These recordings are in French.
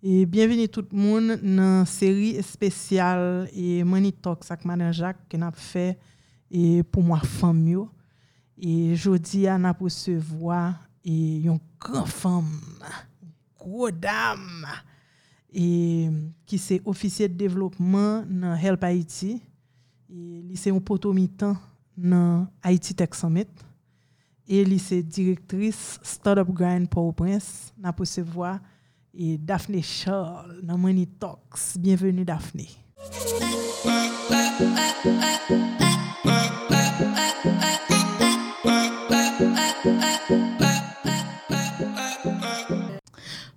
E bienveni tout moun nan seri espesyal e Money Talk sak Manan Jacques ke nap fe e pou mwa fam yo. E jodi an ap resevoa e yon gran fam, gro dam, e, ki se ofisye de devlopman nan Help Haiti. E, li se yon potomitan nan Haiti Tech Summit. E li se direktris Startup Grind Port-au-Prince nap resevoa et Daphné Charles dans Money Talks. Bienvenue Daphné.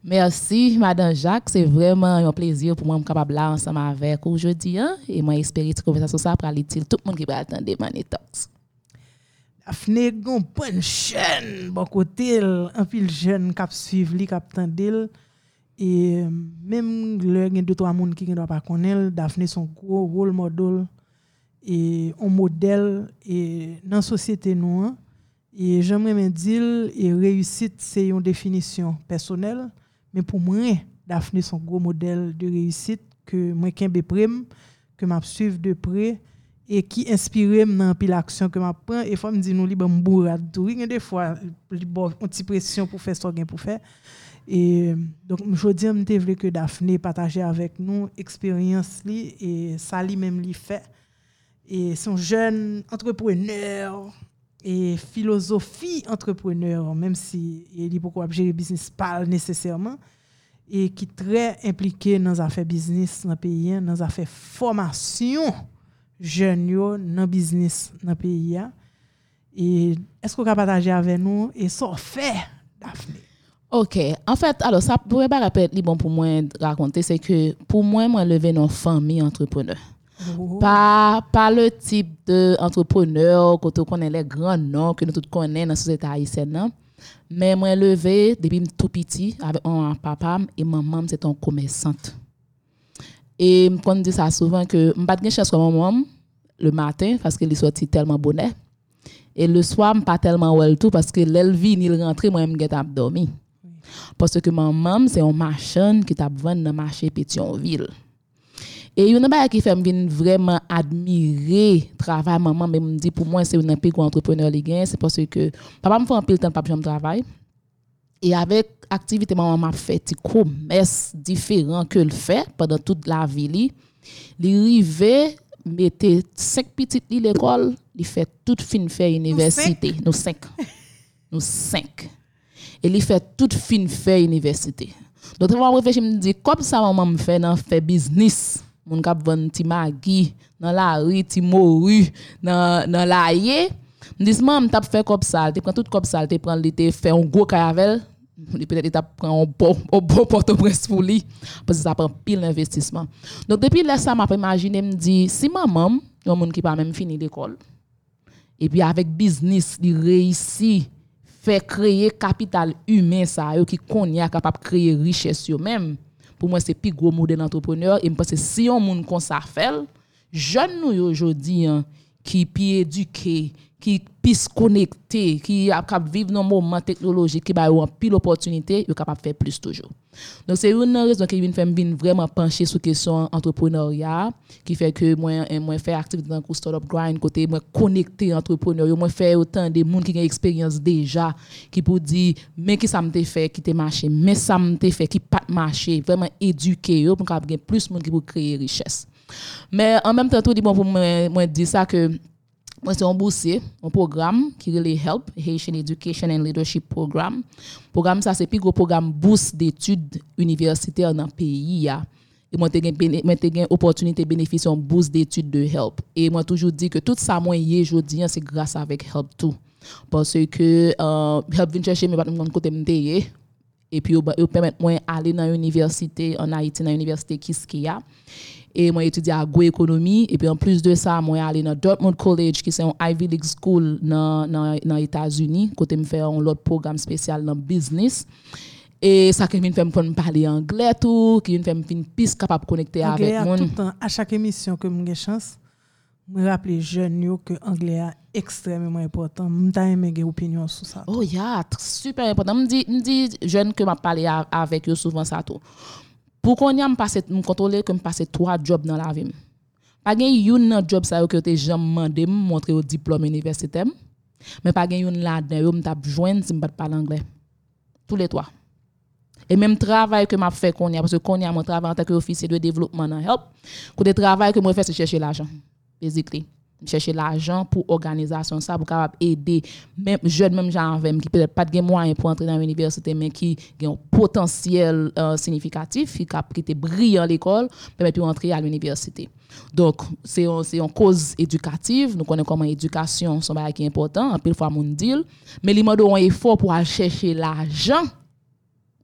Merci, Madame Jacques. C'est vraiment un plaisir pour moi de capable là ensemble avec vous aujourd'hui. Hein? Et moi, j'espère que cette conversation ça pour aller tout le monde qui va attendre Money Talks. Daphné, une bonne chaîne, bon côté, un pile jeune qui suivre, qui attendre. Et même le gen deux trois monde qui ne pas connaître Daphné son gros rôle modèle et un modèle dans la société nous hein. et j'aimerais me dire et réussite c'est une définition personnelle mais pour moi Daphné son gros modèle de réussite que moi kembe prime que m'a suivre de près et qui inspire dans pile action que m'a prend et faut me dire nous li bon bourrade tout. Des fois une petite pression pour faire ce qu'on pour faire et donc, je dis que que Daphné partageait avec nous expérience et ça lui-même lui fait. Et son jeune entrepreneur et philosophie entrepreneur, même si il dit pourquoi gérer business pas nécessairement, et qui est très impliqué dans les affaires business dans le pays, dans les affaires formation jeunes dans le business dans le pays. Et est-ce qu'on peut partager avec nous? Et ça fait Daphné? Ok, en fait, alors ça pourrait pas rappeler bon pour moi raconter, c'est que pour moi, moi, levé dans famille entrepreneur. Oh. Pas, pas le type d'entrepreneur que tu connais les grands noms que nous tous connaissons dans la société haïtienne. Mais moi, levé depuis tout petit avec un papa et maman, c'est un commerçante. Et je dis ça souvent que je pas de chance comme maman le matin parce qu'elle est sortie tellement bonnet. Et le soir, je pas tellement well tout parce que l'elvin, il rentre, moi, je suis dormi. Parce que maman, c'est un marchand qui t'a vendu dans le marché Pétionville. Et il y a un qui fait vraiment admirer le travail maman, mais me dit pour moi, c'est un peu entrepreneur c'est parce que papa me fait un peu de temps pour travail. Et avec l'activité maman m'a fait des commerce différents que le fait pendant toute la vie. Il arrivait mettait cinq petites l'école, il fait toute fin faire université. Nous cinq. Nous cinq et il fait toute fin fait université. Donc je réfléchir me dit comme ça maman me fait dans fait business. Mon cap vendre ti magi dans la rue, ti moru dans dans la yé. Me dit maman t'a fait comme ça, tu prends tout comme ça, tu prend l'été fait un gros caravel peut-être tu prend un bon bon porte-prince pour lui parce que ça prend pile d'investissement. Donc depuis là ça m'a imaginé me dit si maman un monde qui pas même fini l'école et puis avec business il réussit fè kreye kapital humen sa yo ki konye a kapap kreye riches yo menm. Pou mwen se pi gwo model entrepreneur, e mwen se si yon moun kon sa fel, joun nou yo jodi an, ki pi eduke, qui puisse connecter, qui a capable vivre dans un moment technologique, qui une pile opportunité, est capable de faire plus toujours. Donc c'est une raison qui vient vraiment pencher sur question entrepreneuriat, qui fait que moi moi faire activité dans le startup grind côté moi connecter entrepreneur, moi faire autant de monde qui ont expérience déjà, qui pour dire mais qui ça me fait qui te marché, mais ça me fait qui pas marché, vraiment éduquer pour qu'il plus de monde pour créer richesse. Mais en même temps tout dit bon pour moi moi dire ça que Mwen se yon bourse, yon program ki rele HELP, Haitian Education and Leadership Program. Program sa se pi gwo program bourse d'etude universiter nan peyi ya. E mwen te gen, mwen te gen opportunite benefisyon bourse d'etude de HELP. E mwen toujou di ke tout sa mwen ye jodi an se grasa avek HELP tou. Parce ke uh, HELP vin chèche mwen pat mwen kote mte ye. E pi yo, yo pèmèt mwen ale nan universite, an Haiti nan universite Kiskeya. E et moi étudié à agroéconomie. Et puis en plus de ça moi allé dans Dortmund College qui c'est un Ivy League school dans dans dans États-Unis côté me faire un autre programme spécial dans business. Et ça qui me fait me parler anglais tout qui me fait me plus capable de connecter avec moi tout temps à chaque émission que j'ai chance me rappeler jeune que anglais est extrêmement important. M'ta aimé opinion sur ça. Oh yeah super important. Me dit me dit jeune que m'a parlé avec eux souvent ça tout Pour qu'on y me contrôler que me passer trois jobs dans la vie? Pas gen yon nan job ça que te jamais mandé montrer au diplôme universitaire. Mais pas gen yon là-dedans me t'a joindre si me pas parler anglais. Tous les trois. Et même travail que m'a fait qu'on a parce que qu'on y a mon travail en tant qu'officier de développement dans help. Côté travail que moi fait c'est chercher l'argent. Basically chercher l'argent pour organisation ça pour capable aider. Même jeunes même gens avec qui peut-être pas de moyens pour entrer dans l'université mais qui ont un potentiel euh, significatif qui a été brillant à l'école permettre entrer à l'université. Donc c'est c'est une cause éducative. Nous connaissons comment l'éducation sont qui est important. En pile fois mon deal. Mais il demande un effort pour aller chercher l'argent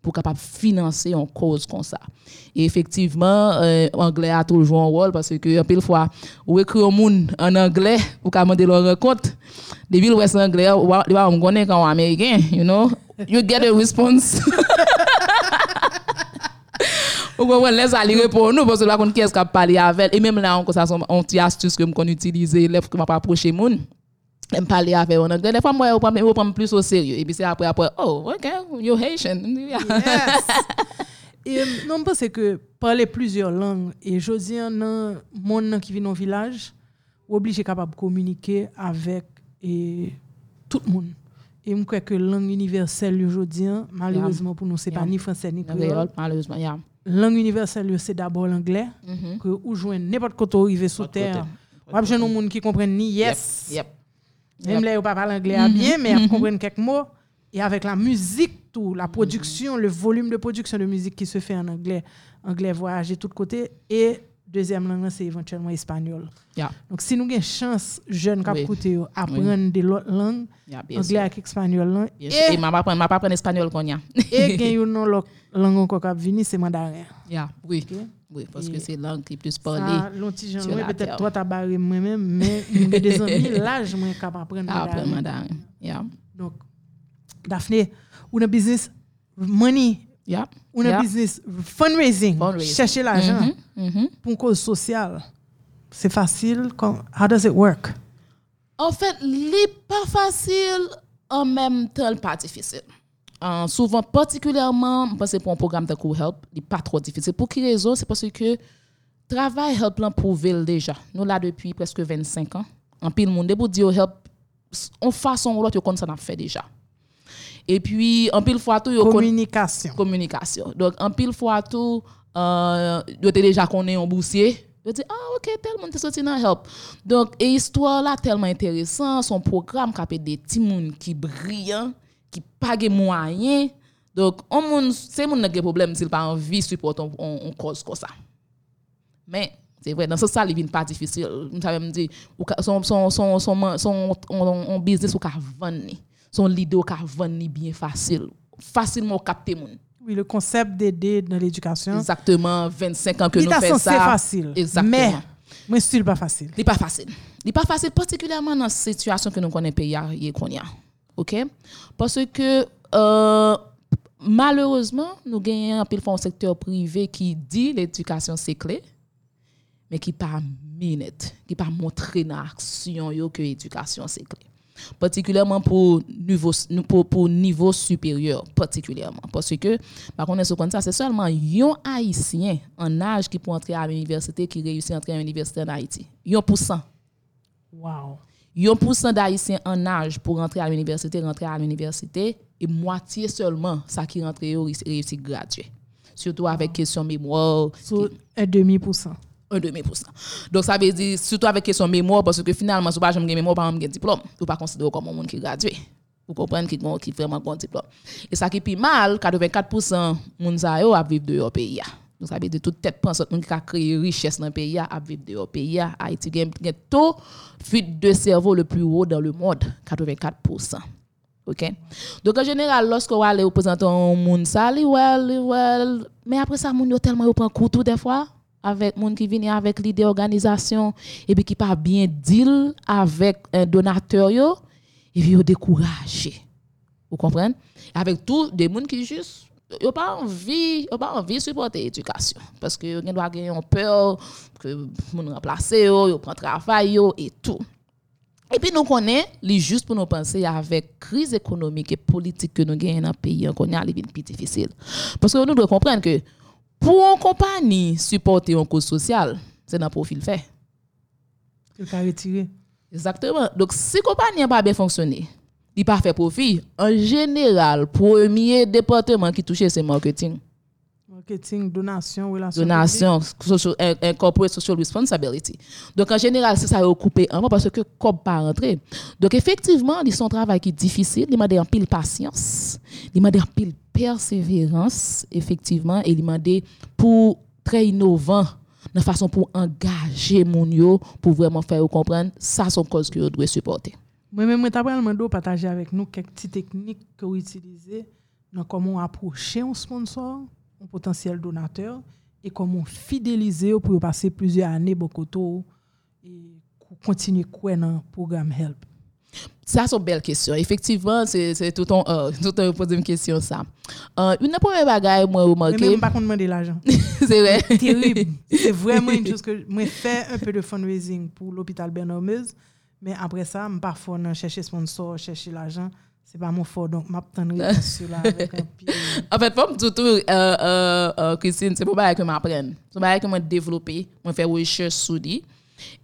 pour capable financer une cause comme ça. Et effectivement, euh, anglais a toujours un rôle parce que pile fois ou écrit au monde en anglais pour capable demander leur compte. Des villes ouest anglais, ou va on connaît quand américain, you know, you get a response. Ou qu'on laisse aller répondre nous parce que là qu'on qu'est-ce qu'a parlé avec et même là on ça on petit astuce que qu'on utilise lève que m'a pas approcher monde me parler avec on des fois moi on prend plus au sérieux et puis c'est après après oh OK you Haitian yes. et non pense que parler plusieurs langues et je dis dans monde qui vit dans village obligé capable de communiquer avec et tout le monde et je crois que langue universelle aujourd'hui malheureusement pour nous c'est yeah. pas ni français ni créole malheureusement yeah. langue universelle c'est d'abord l'anglais mm -hmm. que ou joindre n'importe quoi arriver sur terre besoin de monde qui comprennent ni yes yep. Yep. Même là, pas parler anglais mm-hmm. bien, mais on mm-hmm. comprend quelques mots. Et avec la musique, tout, la production, le volume de production de musique qui se fait en anglais, anglais voyager de tous côtés. Et deuxième langue, c'est éventuellement espagnol. Donc, si nous avons une chance, jeunes qui oui. apprendre des autres langues, anglais avec espagnol, et je ne pas apprendre espagnol et il y a une langue qui venir, c'est mandarin. Yeah, oui. Oui, parce que c'est langue qui est plus parlée. Ça, peut-être toi, tu as barré moi-même, mais j'ai des amis, là, je suis capable d'apprendre mandarin. Yeah. Donc, Daphné, on a business money, yeah. On a business fundraising, fundraising. chercher l'argent mm -hmm. Mm -hmm. pour une cause sociale. C'est facile. How does it work? En fait, n'est pas facile, en même temps, pas difficile. Souvent, particulièrement, parce que pour un programme de cours Help, n'est pas trop difficile. Pour quelle raison? C'est parce que travail Help l'a prouvé déjà. Nous là depuis presque 25 ans. En pile monde, pour dire Help, en façon ou l'autre, ça n'a fait déjà. Et puis, en pile fois tout, communication. Communication. Donc, en pile fois tout, euh, vous déjà connaît un boursier. Vous dit, ah, ok, tel monde est sorti dans Help. Donc, et histoire là, tellement intéressant, son programme qui a des petits qui brillent qui pas de moyens. Donc, on c'est mon qui problème s'il pas envie de supporter une cause comme ça. Mais c'est vrai, dans ce ça, il pas difficile. Vous savez me dire, son, son, son, son, son, son business ou vendre, son leader ou vendre bien facile. Facilement capter moun. Oui, le concept d'aider dans l'éducation. Exactement, 25 ans que nous faisons ça. C'est facile. Exactement. Mais, mais c'est pas facile. C'est pas facile. C'est pas facile, particulièrement dans la situation que nous connaissons pays a. OK? Parce que euh, malheureusement, nous gagnons un peu un secteur privé qui dit l'éducation c'est clé, mais qui pas minute, qui pas montrer dans l'action que l'éducation c'est clé. Particulièrement pour niveau, pour, pour niveau supérieur, particulièrement. Parce que, par contre, ça, c'est seulement un Haïtien en âge qui peut entrer à l'université qui réussit à entrer à l'université en Haïti. 1%. Wow. 1% d'Haïtiens en âge pour rentrer à l'université, rentrer à l'université, et moitié seulement ça qui rentre réussit gradué. Surtout avec question mémoire. So, un demi-pourcent. Un demi-pourcent. Donc, ça veut dire, surtout avec question mémoire, parce que finalement, si vous n'avez pas mémoire, pas un diplôme, vous ne pas considérer comme un monde qui gradué. Vous comprenez qui qui vraiment bon diplôme. Et ça qui est mal, 84% de gens à vivre de leur pays. Donc, ça veut dire toute tête pense qui a créé richesse dans le pays, à vivre de pays. Haïti a taux fuite de cerveau le plus haut dans le monde, 84%. OK? Donc, en général, lorsque vous allez représenter un monde, ça, well, well. Mais après ça, monde tellement au prend couteau des fois avec monde qui vient avec l'idée d'organisation et puis qui pas bien deal avec un donateur yo et puis découragé. Vous comprenez? Avec tout des monde qui juste yo pas envie yo pas envie supporter l'éducation parce que yo doit gagner peur que moun remplacer yo yo prend travail yo et tout et puis nous connaissons les juste pour nous penser avec crise économique et politique que nous gagnons dans le pays on connaît les plus difficile parce que nous devons comprendre que Pour une compagnie supporter une cause sociale, c'est dans le profil fait. C'est le cas retiré. Exactement. Donc, si compagnie n'a pas bien fonctionné, il pas fait profit, en général, premier département qui touche, c'est marketing. Marketing, donation, relation. Donation, social, corporate social responsibility. Donc, en général, c'est ça occupé un peu parce que comme pas rentrer. Donc, effectivement, c'est un travail qui est difficile. Il m'a un pile patience. Il m'a un pile persévérance, effectivement. Et il m'a pour très innovant de façon pour engager mon yo pour vraiment faire comprendre ça son cause que vous doit supporter. Moi-même, je t'apprends partager avec nous quelques petites techniques que vous utilisez dans comment approcher un sponsor? Un potentiel donateur et comment fidéliser pour passer plusieurs années beaucoup et continuer quoi dans le programme Help. Ça, c'est une belle question. Effectivement, c'est tout un euh, tout un poser une question ça. Euh, une première bagaille moi remarqué. Même pas qu'on demander l'argent. c'est vrai. Terrible. C'est vraiment une chose que moi fais un peu de fundraising pour l'hôpital Bernard mais après ça, parfois on chercher sponsor, chercher l'argent c'est pas mon fort donc m'a sur là avec un pied. en fait comme tout euh, euh, euh, Christine c'est pas que m'apprendre c'est pas que moi développer moi faire recherche sur lui.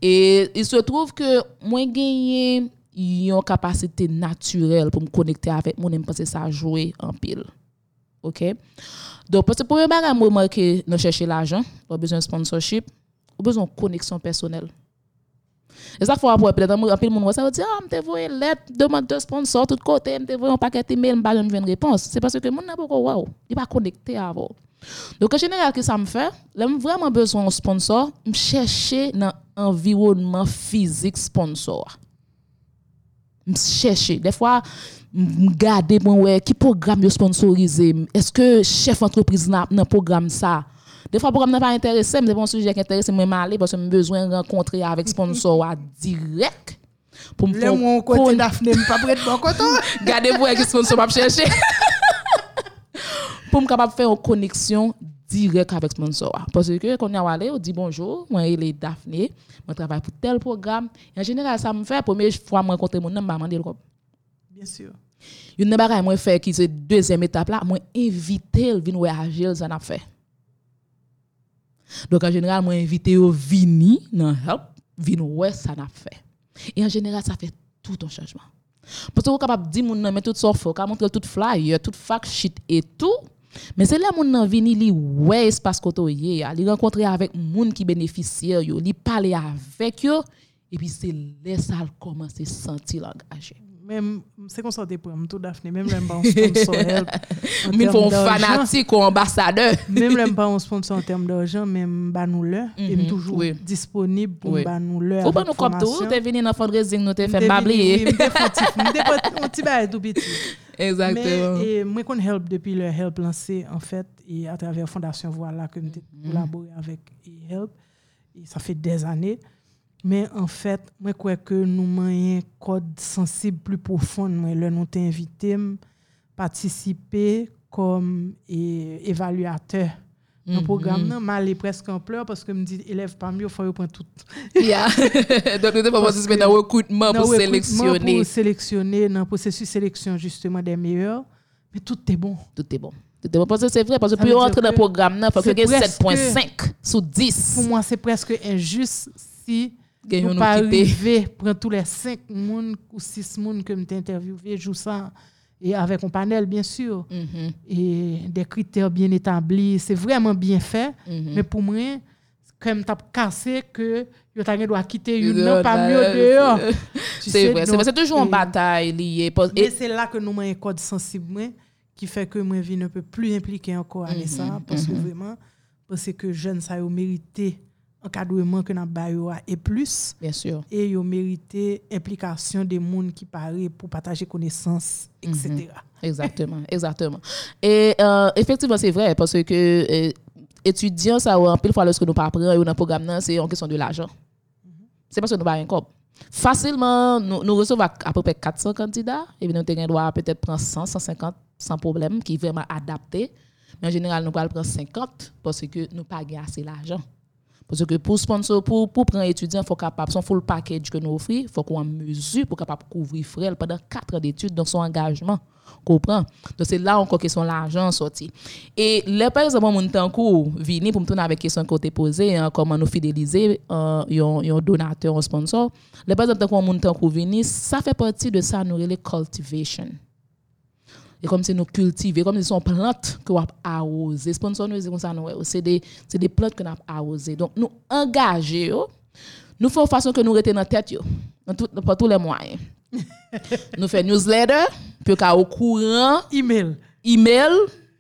Et il se trouve que moi gagner une capacité naturelle pour me connecter avec mon parce que ça jouer en pile. OK? Donc parce que pour bagage moi que nous chercher l'argent. Pas besoin de sponsorship. Ou besoin de connexion personnelle et ça, faut avoir peut-être un peu de monde, ça veut dire, ah, je t'ai une lettre, demande de sponsor, tout côté, je t'ai un paquet d'emails, je n'ai pas une réponse. C'est parce que mon n'a pas wow, il pas connecté avant. Donc, en général, ce que ça me fait, j'ai vraiment besoin d'un sponsor, je chercher dans l'environnement physique sponsor. Je chercher. Des fois, je regarde qui programme sponsorisé. Est-ce que chef entreprise n'a un programme ça? Des fois, le programme n'est pas intéressé, mais c'est un sujet qui intéresse, moi aller parce que j'ai besoin de rencontrer avec sponsor direct. Pour me faire. Mon côté Daphné, pas prêt de bon côté. Gardez-vous avec sponsor va chercher. pour me capable faire une connexion direct avec sponsor. Parce que quand on a allé, on dit bonjour, moi il est Daphné, je travaille pour tel programme. en général, ça me fait, la première fois que je rencontre mon nom, je me Bien sûr. Une chose moi fait qui c'est deuxième étape là, moi inviter le venir agir ça n'a fait. Donc, en général, moi, invité au vini dans Help, vini ouais, ça n'a fait. Et en général, ça fait tout un changement. Parce que vous capable de dire, mon mais tout ça, faut montrer tout flyer, tout fact sheet et tout. Mais c'est là mon nan vini li ouais espace koto yé, li rencontrer avec moun qui bénéficiaire yo, li parler avec yo et puis c'est là ça commence à sentir engagé même c'est comme ça pour tout Daphné même l'aime pas un sponsor mais font fanatique ou ambassadeur. Même l'aime pas un sponsor en termes d'argent même ba nous le. Et mhm. toujours disponible pour oui. ba nous le ou pas nous comme tout. t'es venu dans fundraising nous t'es fait bablier un petit bail tout petit. Exactement. mais et moi qu'on help depuis le help lancé en fait et à travers fondation voilà que nous mhm. collaboré avec help. Et ça fait des années Men an fèt, mwen kwe ke nou manyen kod sensib pli poufon mwen lè nou te invitem patisipe kom e, evaluatè. Nan mhm. program nan, ma li presk an pleur paske m di elev pa myo fwa yo pren tout. Ya, donk nou te pa patispe nan rekoutman pou seleksyonè. Nan rekoutman pou seleksyonè, nan prosesu seleksyon justement den meyèr, men tout te bon. Tout te bon. Tout te bon, paske se vre, paske pou yo rentre nan program nan, fwa kwe gen 7.5 sou 10. Pou mwen se preske injus si... nous pas arriver prendre tous les cinq ou six moun que m'ai interviewé joue ça et avec un panel bien sûr. Mm-hmm. et des critères bien établis c'est vraiment bien fait. Mm-hmm. mais pour moi comme t'as cassé que yo t'a doit quitter une non pas mieux dehors c'est vrai c'est toujours une bataille liée et c'est là que nous avons un code sensible qui fait que moi vie un peu plus impliqué encore à ça parce que vraiment parce que jeunes ça ont mérité encadrement que n'a et plus. Bien sûr. Et yo mérité implication des monde qui paraît pour partager connaissances etc mhm. exactement exactement. Et euh, effectivement c'est vrai parce que euh, étudiants ça en pile fois lorsque nous prendre dans programme c'est en question de l'argent. Mm c'est parce que nous pas un cop facilement nous, nous recevons à, peu près 400 candidats. Et nous avons peut-être prendre 100 150 sans problème qui est vraiment adapté. Mais en général nous prendre 50 parce que nous pas assez l'argent Parce que pour sponsor, pour, pour prendre étudiant, il faut capable, son full package que nous offrons, il faut qu'on mesure pour capable couvrir frais pendant 4 ans d'études dans son engagement. Comprend? Donc c'est là encore que son l'argent sorti. Et les par exemple, mon temps court, vini pour me tourner avec question côté posée, hein, comment nous fidéliser euh, donateur, un sponsor. Les par exemple, mon temps court vini, ça fait partie de ça, nous les cultivation. Et comme c'est nous cultiver, comme c'est une plante que nous arroser. Sponsor nous comme ça, c'est des, des plantes que nous arroser. Donc nous engager, nous faisons façon que nous rester dans la tête, yo, dans par tous les moyens. nous faisons newsletter, puis au courant. Email. Email,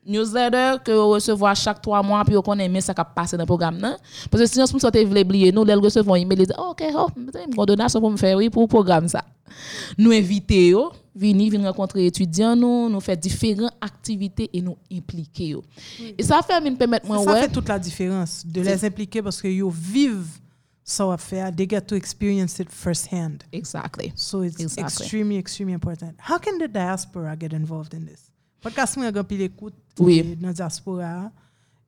newsletter que vous recevez chaque trois mois, puis vous connaissez ça qui passe dans le programme. Non? Parce que si nous sommes oublier, nous, les recevons email, ils disent, ok, oh, une donation pour me faire, oui, pour le programme ça. Nous inviter, venir, venir rencontrer étudiants, nous, nous faire différentes activités et nous impliquer. Et ça fait, me permettre, moi, Ça ouais, fait toute la différence de les impliquer parce que vous vivent ça va faire, they get to experience it firsthand. Exactly. So it's exactly. extremely, extremely important. How can the diaspora get involved in this? Podcast moi, j'ai l'écoute oui. dans la diaspora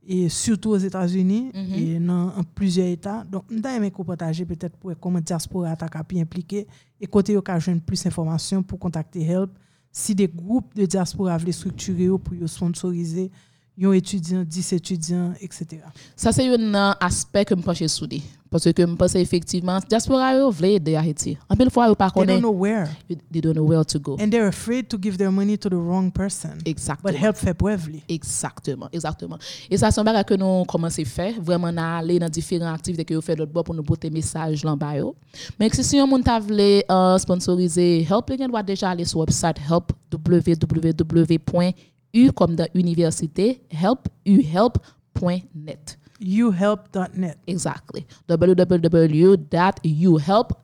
et surtout aux États-Unis mm -hmm. et dans plusieurs États. Donc, je vais partager peut-être pour comment diaspora a pu impliquer et côté occasion plus d'informations pour contacter Help. Si des groupes de diaspora veulent structurer pour sponsoriser yon étudiants, 10 étudiants, etc. Ça, c'est un aspect que je pense souder. Parce que je pense effectivement, diaspora yo vle aider Haïti. En pile fois, yo pas They don't know where. They don't know where to go. And they're afraid to give their money to the wrong person. Exactement. But help fait brèvely. Exactement, exactement. Et ça, c'est un que nous commençons à faire, vraiment à aller dans différentes activités que vous faites d'autres pour nous porter message là bas Mais si on uh, sponsoriser Help, vous doit déjà aller sur le website help www U comme dans université, help, uhelp.net. uhelp.net. Exactly. www.uhelp.net.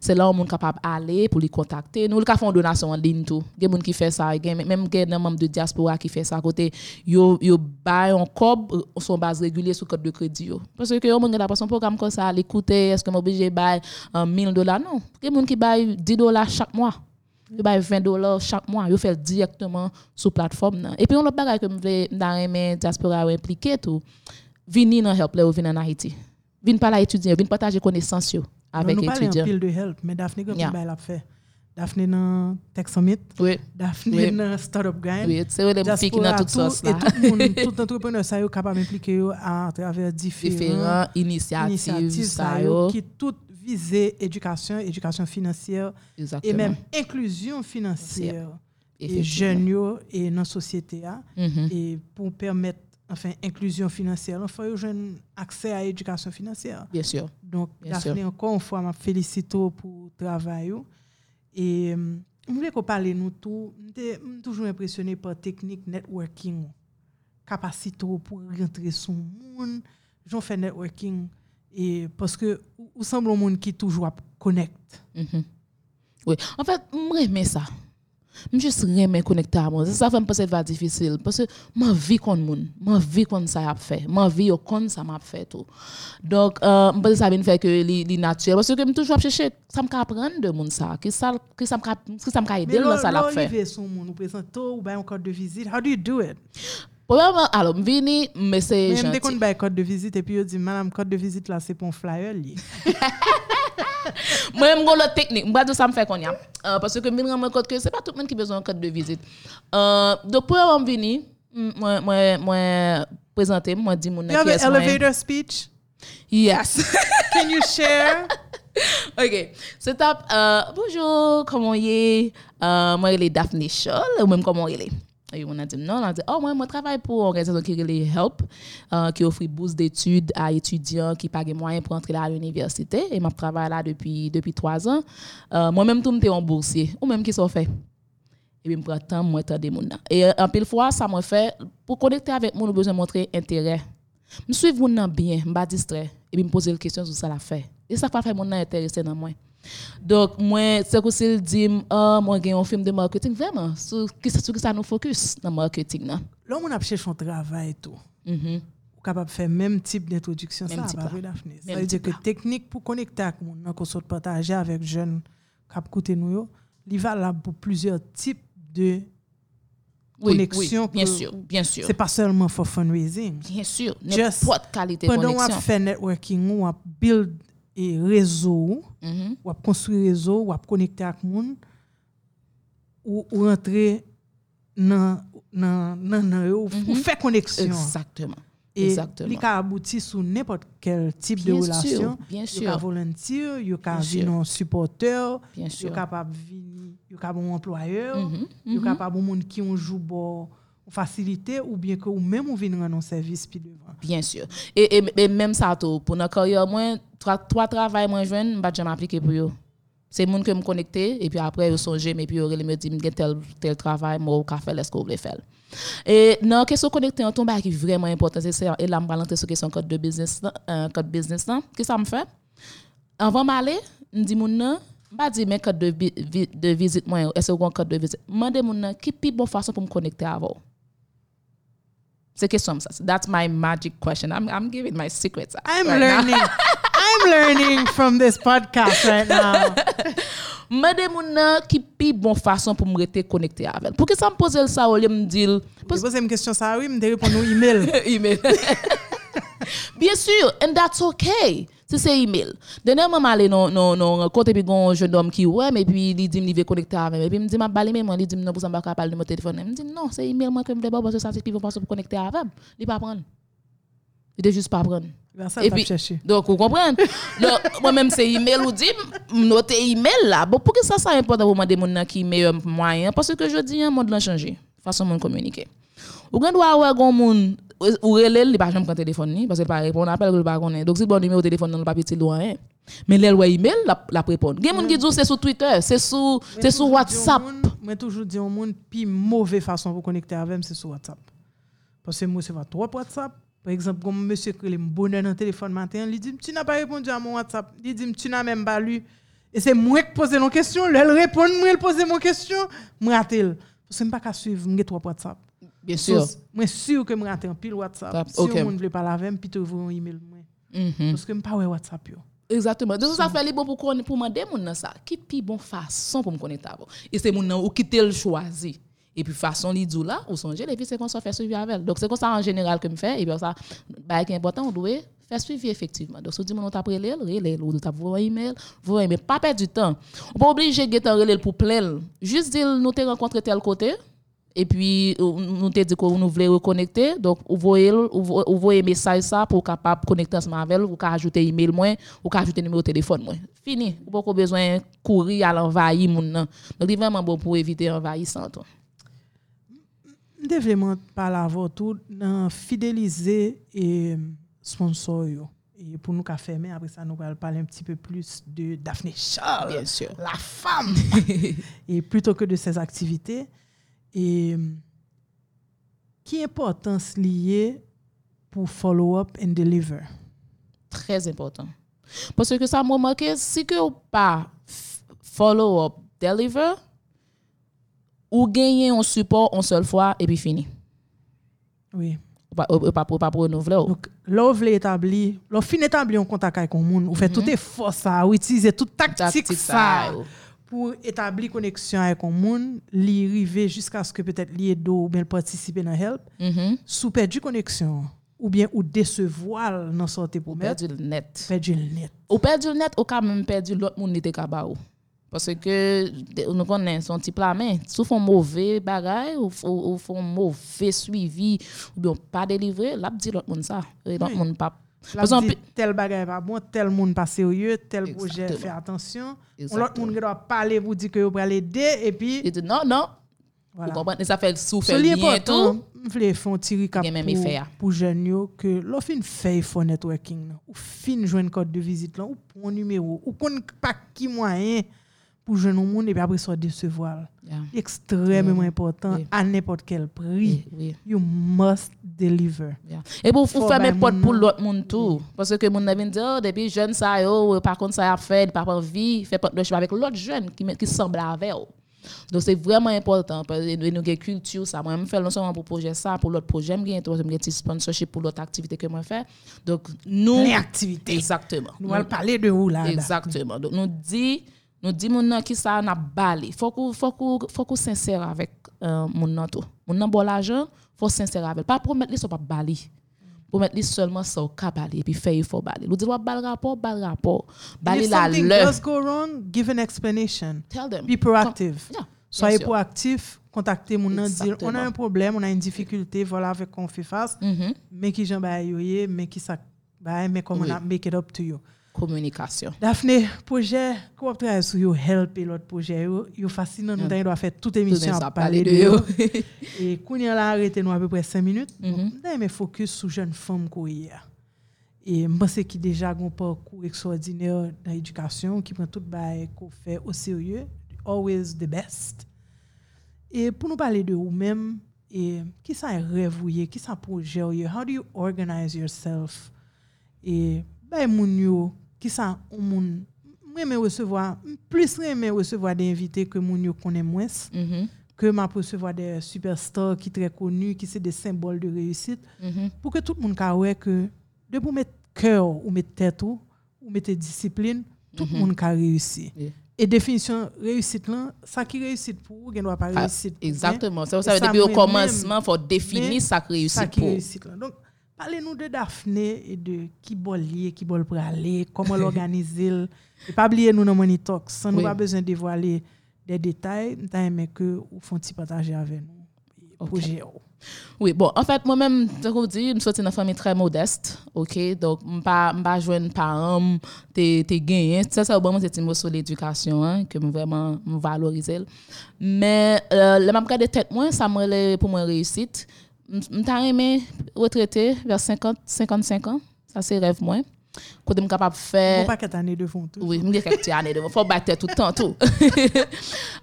C'est là où on est capable d'aller pour les contacter. Nous, le faire une donation en ligne tout. Il y a des gens qui font ça. Même des membres de diaspora qui font ça à côté. Yo buy un cob son base régulier sur code de crédit. Parce que yo, mon pas son programme comme ça, l'écouter, est-ce que je obligé de buy 1000 dollars? Non. Il y a des gens qui buy 10 dollars chaque mois. Yo bay 20 dollars chaque mois, yo fait directement sur plateforme Et puis on l'autre bagage que aimer diaspora impliqué tout. Vini dans help ou vini en Haïti. Vini pas là étudier, vini partager connaissances yo avec étudiants. Nous parlons pile de help, mais Daphne comme yeah. l'a fait. Daphne dans Tech Summit, oui. Daphne oui. dans Startup Grind. Oui, c'est vrai, les filles qui dans toute sauce là. Et tout le monde, tout entrepreneur ça yo capable d'impliquer à travers différents, différents initiatives, initiatives ça yo qui toutes viser éducation, éducation financière Exactement. et même inclusion financière et jeunes et dans la société. Mm -hmm. Et pour permettre, enfin, inclusion financière, il faut jeunes accès à l'éducation financière. Bien sûr. Donc, Bien sûr. encore une fois, je félicite pour le travail. Et je voulais qu'on parle nous tout. Je toujours impressionné par la technique networking, capacité pour rentrer sur le monde. J'en fais networking. Et parce que vous semble un monde qui toujours connecte. Mm Oui, en fait, je ça. Je juste remets connecté à moi. Ça fait me penser va difficile parce que ma vie comme monde, ma vie comme ça a fait, ma vie comme ça m'a fait tout. Donc euh pense ça vient faire que les naturel parce que me toujours chercher ça me apprendre de monde ça, que ça que ça me que aider dans ça l'a fait. Mais son monde, nous présente ou bien un code de visite. How do you do it? Probablement, alors, je vini, mais c'est gentil. Même dès qu'on a code de visite, et puis on dit, madame, code de visite, là, c'est pour un flyer. Moi, je la technique. Je ça me fait qu'on y a. Euh, parce que je me rends compte que ce n'est pas tout le monde qui a besoin d'un code de visite. Euh, donc, pour avoir venu, moi, moi, moi, présenter, moi, dire mon You have an elevator speech? Yes. Can you share? ok, c'est top. Euh, bonjour, comment y est? Euh, moi, il est Daphne Scholl, ou même comment il est? Et on a dit non, on a dit, oh, moi, je travaille pour une organisation qui les Help, euh, qui offre bourse d'études à étudiants qui payent moyens pour entrer à l'université. Et je travaille là depuis, depuis trois ans. Euh, Moi-même, tout le en boursier, ou même qui sont fait? Et puis, je prends temps, moi, des gens. Et en pile fois, ça m'a fait, pour connecter avec moi, j'ai besoin de montrer intérêt. Je suis bien, je ne pas distrait. Et puis, me poser des questions sur ça, la fait. Et ça fait mon intéressé dans moi. Donc, moi, c'est que s'il dit, ah, moi, j'ai un film de marketing, vraiment, sur qui ça nous focus dans le marketing. Là, on a cherché son travail et tout. Mm -hmm. Capable de faire même type d'introduction, ça. Ça veut dire que technique pour connecter avec nous, qu'on soit partager avec jeunes qui écoutent nous, il va là pour plusieurs types de Oui, connexion. oui, bien que- sûr, bien sûr. C'est pas seulement for fundraising. Bien sûr, n'importe qualité Pendant qu'on connexion. fait networking, on build et réseau, Mhm. ou construire réseau, ou connecter avec monde, ou ou rentrer dans dans eux, ou ou faire connexion. Exactement. Et Exactement. il a abouti sur n'importe quel type Bien de sûr, relation. bien Il sûr. a volontaire, il a Bien sûr. venir un supporter, Bien il sûr. est capable venir, il est bon employeur, il est capable de monde qui ont joue bon facilité ou bien que ou même ou venir rendre un service puis devant. Bien sûr. Et, et, et même ça, tout, pour notre carrière, moi, trois, trois travail moins jeune, je ne vais jamais appliquer pour eux. C'est gens que me connecter et puis après, ils sont mais puis ils me disent, tel, tel travail, moi, au café, est-ce que vous voulez faire? Et non, question connecter, on tombe qui vraiment important, c'est. Et là, vais rentrer sur question code de business, euh, code business, là. Qu'est-ce que ça me fait? Avant d'aller, je dis, mon ne dis pas code de, de visite, moi, est-ce que vous code de visite? Mon nom, qui plus bonne façon pour me connecter avant? C'est question ça. That's my magic question. I'm, I'm giving my secrets. out I'm right now. learning. I'm learning from this podcast right now. Mande moun nan ki pi bon façon pour me rester connecté avec elle. Pour que ça me pose ça au lieu de me dire Je pose une question ça oui, me répondre au email. email. Bien sûr, and that's okay. Si c'est email. Dernièrement, je dans non non côté puis gon jeune homme qui ouais mais puis il dit il veut connecter avec moi. Et puis il me dit m'a balé mais moi il dit non pour ça pas parler de mon téléphone. Il me dit non, c'est email moi que me pas parce que ça c'est bon façon pour connecter avec. moi. Il pas prendre. Il était juste pas prendre. Ben, Et puis, donc, vous comprenez? Donc, Moi-même, c'est email ou dit, noter email là. Bon, pour que ça, ça important pour demander mon qui est meilleur moyen? Parce que je dis, le monde l'a changé. Façon de communiquer. Ou avoir un monde, ou relève, il pas jamais prendre téléphone ni, parce qu'il pas répondre à appel, il pas connaître. Donc, si bon numéro de téléphone, dans le papier, c'est loin. hein. Mais l'elle ouais email, la, la répondre. Il y a des gens qui disent c'est sur Twitter, c'est sur, c'est sur WhatsApp. Moi, toujours dit au monde, puis mauvaise façon pour connecter avec moi, c'est sur WhatsApp. Parce que moi, c'est pas trop WhatsApp. Par exemple, comme monsieur qui est bonheur dans le téléphone matin, il dit, tu n'as pas répondu à mon WhatsApp. Il dit, tu n'as même pas lu. Et c'est moi qui pose nos questions. Elle répond, moi, elle pose mon question. Moi, ratel. Parce que je ne peux pas suivre, je trop WhatsApp. Bien sûr. Moi, sûr que je rate un pile WhatsApp. Si ok. le monde veut parler avec moi, puis tu ouvres un email. Mhm. Parce que je ne pas ouais WhatsApp. Yo. Exactement. Donc, ça fait les bon pour pour demander mon ça. Qui pi bon façon pour me connecter avec. Et c'est mon ou qui tel choisi. Et puis façon li dou là ou songer puis c'est qu'on se fait suivre avec. Donc c'est comme ça en général que me fait et puis ça bah qui est important on doit faire suivi effectivement. Donc si dit mon t'a relé, relé ou t'a un email, vous mais pas perdre du temps. On pas obligé de un relé pour plaire. Juste dire nous t'ai rencontré tel côté et puis nous te dit qu'on nous voulait reconnecter donc vous voyez vous voyez message ça pour capable connecter ensemble avec ou qu'à ajouter email moins ou qu'à ajouter numéro de téléphone moins fini ou pas besoin courir à l'envahir moun nan donc c'est vraiment bon pour éviter envahissant Je vraiment parler avant tout dans fidéliser et sponsor yo. Et pour nous fermer, après ça, nous allons parler un petit peu plus de Daphné Charles, Bien sûr. la femme, et plutôt que de ses activités. E, ki importans liye pou follow-up and deliver? Trez important. Pwese ke sa mwen mwake, si ke ou pa follow-up, deliver, ou genye yon support yon sol fwa, epi fini. Oui. Ou pa pou renouvle ou. Lò ou vle etabli, lò fin etabli yon kontak ay kon moun, ou fe mm -hmm. tout e fos sa, ou itize tout taktik sa. Taktik sa ou. Pour établir connexion avec le monde, li rive jusqu'à ce que peut-être li do ou bien participer dans help, Mhm. sous perdu connexion ou bien ou décevoir dans sortie pour mettre, perdu le net perdu le net. ou perdu le net ou quand même perdu l'autre monde ba ou parce que nous connaissons son la main sous font mauvais bagay ou, ou, ou font mauvais suivi ou bien pas délivré là dit l'autre monde ça l'autre monde pas La di tel bagay pa bon, tel moun pa serye, tel proje fè atensyon. On lot moun gè do a pale pou di ke yo pralè de, e pi... E di nan, nan. Voilà. Ou kompante, sa fè sou fè lien so tou. Mfle fon tiri kap pou, pou jen yo ke lo fin fè fò networking nan. Ou fin jwen kote de vizit lan, ou pon numero, ou kon pa ki mwayen. Pour jeune monde et puis après ça décevoir. Yeah. Extrêmement important Oui. à n'importe quel prix. You must deliver. Et pour vous faire potes moun pour l'autre monde tout. Parce que mon avait dit, oh, depuis jeune ça, yo, par contre, ça a fait, il pas envie, fait partnership avec l'autre jeune qui, qui semble avec. Donc, c'est vraiment important. Parce que nous avons une culture, ça. Moi, je fais non seulement pour projet ça, pour l'autre projet, je gagne un petit sponsorship pour l'autre activité que moi fais. Donc, nous. Les activités. Exactement. Nous allons parler de où là. là? Exactement. Donc, nous dit, nous disons moun qui ça n'a balé. Faut qu'on faut qu'on faut qu'on sincère avec euh, mon nan tout. Mon nan bon l'argent faut sincère avec. Pas promettre so pas balé promettre seulement ça so au balé et puis faire il faut balé nous disons bal rapport bal rapport. Balé la leur. if something does go wrong give an explanation. Tell them. Be proactive. Com yeah, soyez proactif contacter mon nan dire on a un problème on a une difficulté voilà avec qu'on fait face. Mm -hmm. mais qui j'en baille mais qui ça baille mais comment oui. on a make it up to you. communication. Daphné, projet qu'on ap travaillé sur yo help et l'autre projet yo, yo fascinant nous d'ailleurs doit faire toute émission à parler de yo. et qu'on y a arrêté nous à peu près 5 minutes. D'ailleurs mais focus sur jeunes femmes qu'on y a. Et moi c'est qui déjà un parcours extraordinaire dans l'éducation qui prend tout bail qu'on fait au sérieux, always the best. Et pour nous parler de vous-même et qui ça rêve qui ça projet how do you organize yourself et ben moun yo ki sa ou moun mwen mè recevoir, plus mwen mè recevoir de invité ke moun yo konen mwens, mm -hmm. ke mwen recevoir de superstar ki tre konu, ki se de symbol de reyusit, mm -hmm. pou ke tout moun ka wè ke, de pou mè kèr ou mè tèt ou, ou mè tè disipline, tout mm -hmm. moun ka reyusi. Yeah. Et définition réussite là, ça qui réussite pour vous, ne doit pas ah, réussite. Exactement. Ça, ça veut dire au commencement, il faut définir ça qui réussite pour. Réussite, là. Donc, Parlez-nous de Daphné et de qui bol lié, qui bol aller, comment l'organiser. et pas oublier nous dans Monitox, sans oui. nous pas besoin de dévoiler des détails, mais que vous font partager avec nous. Okay. Projet. Oui, bon, en fait, moi-même, je vous dis, je suis une famille très modeste, ok? Donc, je ne pas pas jeune parent, je suis gagné. Ça, c'est vraiment cette mot sur l'éducation, hein, que je vraiment valoriser. Mais, euh, le même cas de tête, moi, ça me pour moi réussite. Je t'ai aimé retraiter vers 50, 55 ans? Ça, c'est rêve, moi. Quand je suis capable de faire. Bon paquet d'années de fond tout. Oui, je quelques années, il faut battre tout le temps. Tout.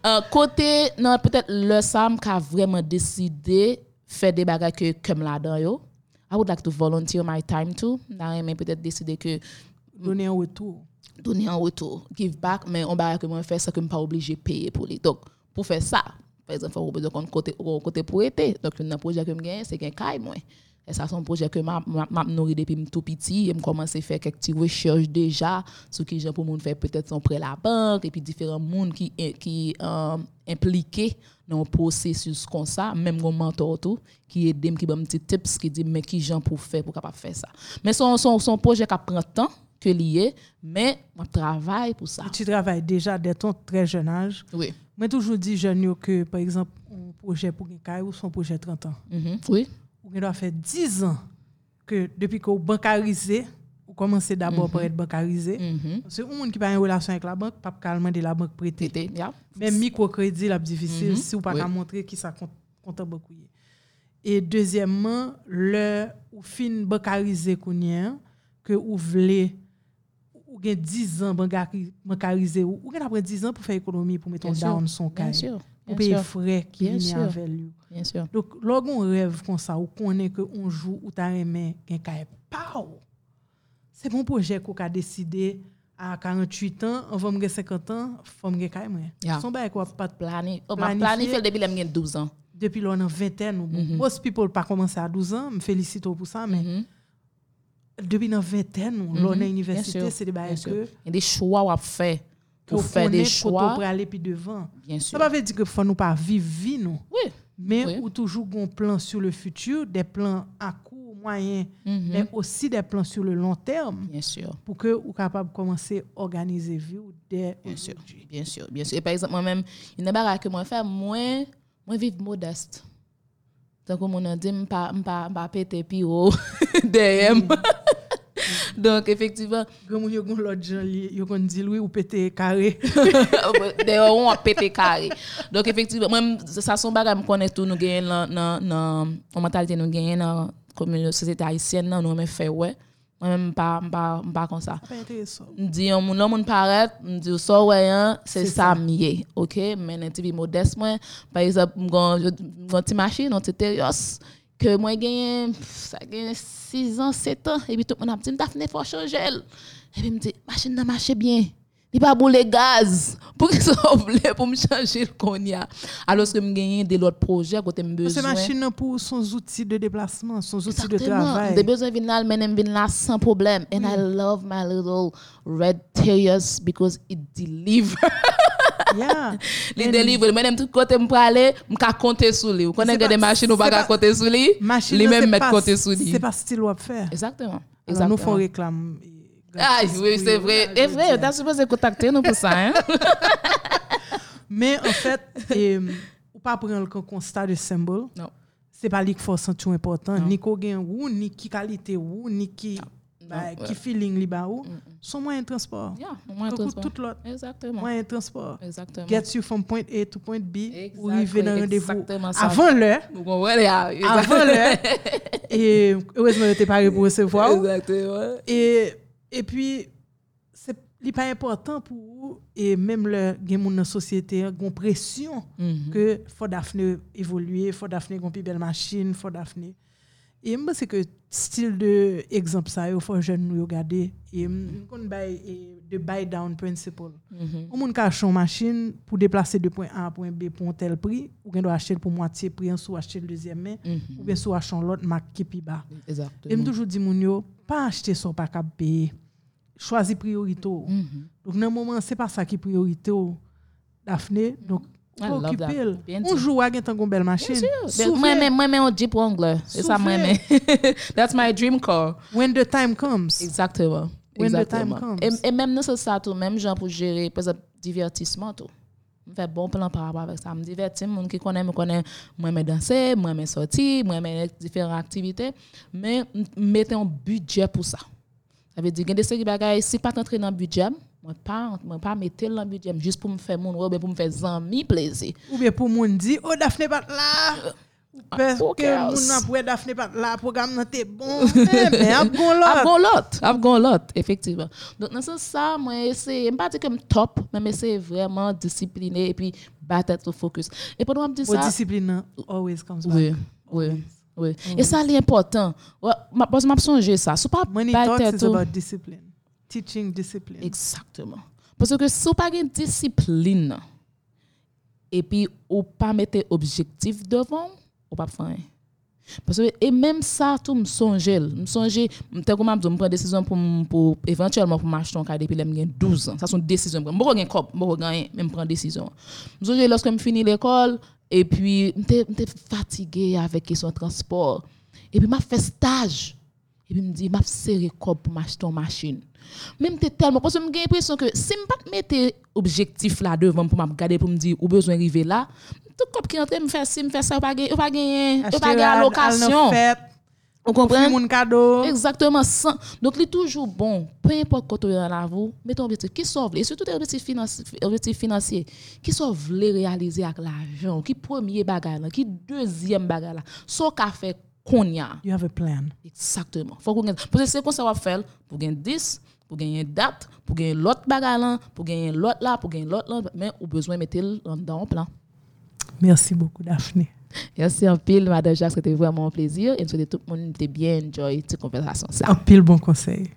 Euh, côté, non, peut-être le Sam qui a vraiment décidé faire des bagages que comme là-dedans. yo. I would like to volunteer my time too. J'ai peut-être décidé que Donner un retour. donner en retour, give back, mais on va que moi faire ça que je ne pas obligé de payer pour lui. Donc, pour faire ça, Par exemple, on besoin de côté pour été. Donc, un projet que je gagne, c'est qu'un caille moins. Et ça, c'est un projet que m'a m'a nourri depuis que tout petit. Et je commence à faire quelques petites recherches déjà sur qui j'ai pour moun faire peut-être son prêt à la banque et puis différents monde qui qui euh, impliqués dans un processus comme ça, même mon mentor tout qui aide qui donne petit tips qui dit mais qui gens pour faire pour capable faire ça. Mais son son son projet qui prend temps que lié, mais on travaille pour ça. Et tu travailles déjà dès ton très jeune âge. Oui. Moi, toujours dit jeunes yo que, par exemple, un projet pour un ou son projet 30 ans. Mhm. Oui. Ou doit faire 10 ans que depuis que vous bancarisé, vous commencez d'abord par être bancarisé. Mhm. Parce que monde qui pas une relation avec la banque, pas calmer de la banque prêter. Tété, yeah. Même microcrédit, là, difficile Mhm. si vous pas Oui. montrer qui ça compte compte beaucoup. Et deuxièmement, le ou fin bancarisé que vous voulez ou gen 10 ans bancari- bancarisé ou ou après 10 ans pour faire économie pour mettre Bien sûr. down son Bien Bien payer frais qui viennent avec lui. Bien sûr. Donc, lorsqu'on rêve comme ça, ou qu'on est que on joue ou t'as aimé! C'est mon projet qu'on a décidé à 48 ans, on va me 50 ans, faut me moi. Yeah. Son bail quoi pas de Plani, oh, ma planifié depuis j'ai 12 ans. depuis l'on a vingtaine, ou bon, most people pas commencé à 12 ans, me félicite pour ça, mais Mhm. depuis la vingtaine, ou l'on a université, c'est des bails que Il a des choix à faire. pour faire des choix. pour aller puis devant. Bien sûr ça veut dire que faut nous pas vivre vie nous oui. Mais oui. ou toujours un plan sur le futur des plans à court moyen mm -hmm. mais aussi des plans sur le long terme. Bien sûr. Pour que vous capable commencer à organiser vie dès bien sûr. bien sûr bien sûr. Et par exemple moi même il n'y a pas que moi faire moins moins vivre modeste. Donc on a dit pas pas pas péter puis derrière Donc, effectivement. Comme vous avez l'autre gens, vous avez dit, oui, ou pété carré. D'ailleurs, on a pété carré. Donc, effectivement, même, ça, son bagage, je connais tout, nous gagnons dans la mentalité, nous gagnons dans la société haïtienne, nous avons fait, ouais. Mwen mwen pa kon sa. Mdi yon moun lò moun paret, mdi yon so weyan, se sa miye. Ok, men enti bi modest mwen. Par exemple, mwen gon ti machi, non ti terios. Mwen. Que moi, gagne 6 ans, 7 ans, et puis tout le monde a dit, Daphné, faut changer. Et puis, me dit, machine n'a marché bien. Il pas boule gaz. Pour que ça voulait pour me changer le konya. Alors que me gagner de l'autre projet côté me besoin. C'est machine pour son outil de déplacement, son outil de travail. Des besoins vinal mais vin là sans problème. And I love my little red Tears because it deliver. Yeah. Il deliver. Même tout côté me aller, me ka compter sur lui. Vous connaissez C'est des pas- machines ou c'est pas ka pas- compter sur lui? Machine, Lui là, même c'est mettre pas- compter sur lui. C'est pas style ou à faire. Exactement. Alors, nous Exactement. faut réclame. Ah oui, c'est vrai. C'est vrai, t'as supposé contacter nous pour ça, hein? Mais en fait, ou pas prendre le constat de symbole. Non. C'est pas lui qui faut sentir important, ni qu'on gagne ou, ni qui qualité ou, ni qui, bah, qui feeling li ba ou. Son moyen de transport. Yeah, Tout- transport. Tout l'autre Exactement. moyen de transport. Exactement. Gets you from point A to point B Exact, ou arriver dans rendez-vous exactement avant l'heure. Avant l'heure. Et heureusement, n'es pas pour recevoir. Exactement. Et, et puis, c'est n'est pas important pour vous, et même le gen moun dans la société, une pression Mhm. que faut Daphné évoluer, faut Daphné une plus belle machine, faut Daphné. Et moi, c'est que style de exemple ça, il faut jeune nous regarder. Et on buy et de buy down principle. On ka acheter une machine pour déplacer de point A à point B pour un tel prix, ou gen doit acheter pour moitié prix, ou acheter le deuxième main, Mhm. ou bien soit acheter l'autre marque qui plus bas. Et je Exactement. toujours dis moun yo, pas acheter son pas cap payer. Choisis priorité. ou. Mhm. Donc dans le moment c'est pas ça qui est priorité Daphné. Donc Bien On joue avec une belle machine. Moi, moi, on Jeep Wrangler. C'est ça, moi. That's my dream car. When the time comes. Exactement. When the Exactement. time comes. Et, et même nous, c'est ça, tout, même genre pour gérer, par exemple, divertissement, tout. Je fais bon plan par rapport avec ça. Je me divertis, les gens qui connaissent me connaissent, moi, je danser, moi, je sortir, moi, je différentes activités. Mais mettez un budget pour ça. Ça veut dire que des séries bagages, si pas entrer dans le budget, moi, pas, moi, pas mettre dans budget juste pour me faire mon ou bien pour me faire amis plaisir. Ou bien pour moun di, oh Daphné pas là. Ou parce que moun nan pou Daphné pas là, programme nan te bon. Mais ap gon Ap lot. gon lot, ap gon lot, effectivement. Donc, dans ce ça, moi, je ne pas dire que je suis top, mais essayer vraiment discipliné et puis battre le focus. Et pendant que je dis ça, discipline nan always comes oui, back. oui, oui. Et ça, c'est important. Parce que je songe ça. C'est pas Money talks is about discipline. Teaching discipline. Exactement. Parce que si vous pas une discipline, et puis ou pas mettre objectif devant, ou pas faire. Parce que, et même ça, tout me songe, me songe, tel que je prends décision pour, pour éventuellement pour m'acheter un cas depuis que j'ai 12 ans. Ça, c'est une décision. Je ne pas je gagner, même prendre décision. Je songe lorsque je finis l'école, et puis, je suis fatigué avec question transport. Et puis, je fais stage. Et puis, je me dis, je serré cop pour m'acheter une machine. Même te tellement, parce que j'ai l'impression que si je ne pas mettre objectif là devant pour me regarder, pour me dire, ou besoin d'arriver là, tout cop qui entre, me fait ci, me fait ça, pas gagner, pas gagner, pas gagner al- al allocation. offrir comprenez? moun cadeau. Exactement. Sans... Donc, il est toujours bon, peu importe quand on est dans la mettez un objectif. Qui sauve, et surtout des objectifs financiers, objectifs financiers, qui sont voulez réaliser avec l'argent, qui premier bagage, là, qui deuxième bagage, là, so qu'a fait qu'on y a. You have a plan. Exactement. Faut qu'on. Parce que c'est comme ça va faire pour gagner 10, pour gagner une date, pour gagner l'autre bagage là, pour gagner l'autre là, pour gagner l'autre là, mais au besoin de mettre le dans un plan. Merci beaucoup, Daphné. Merci en pile, Madame Jacques, c'était vraiment un plaisir. Et je souhaite que tout le monde ait bien enjoy cette conversation. Ça. Un pile bon conseil.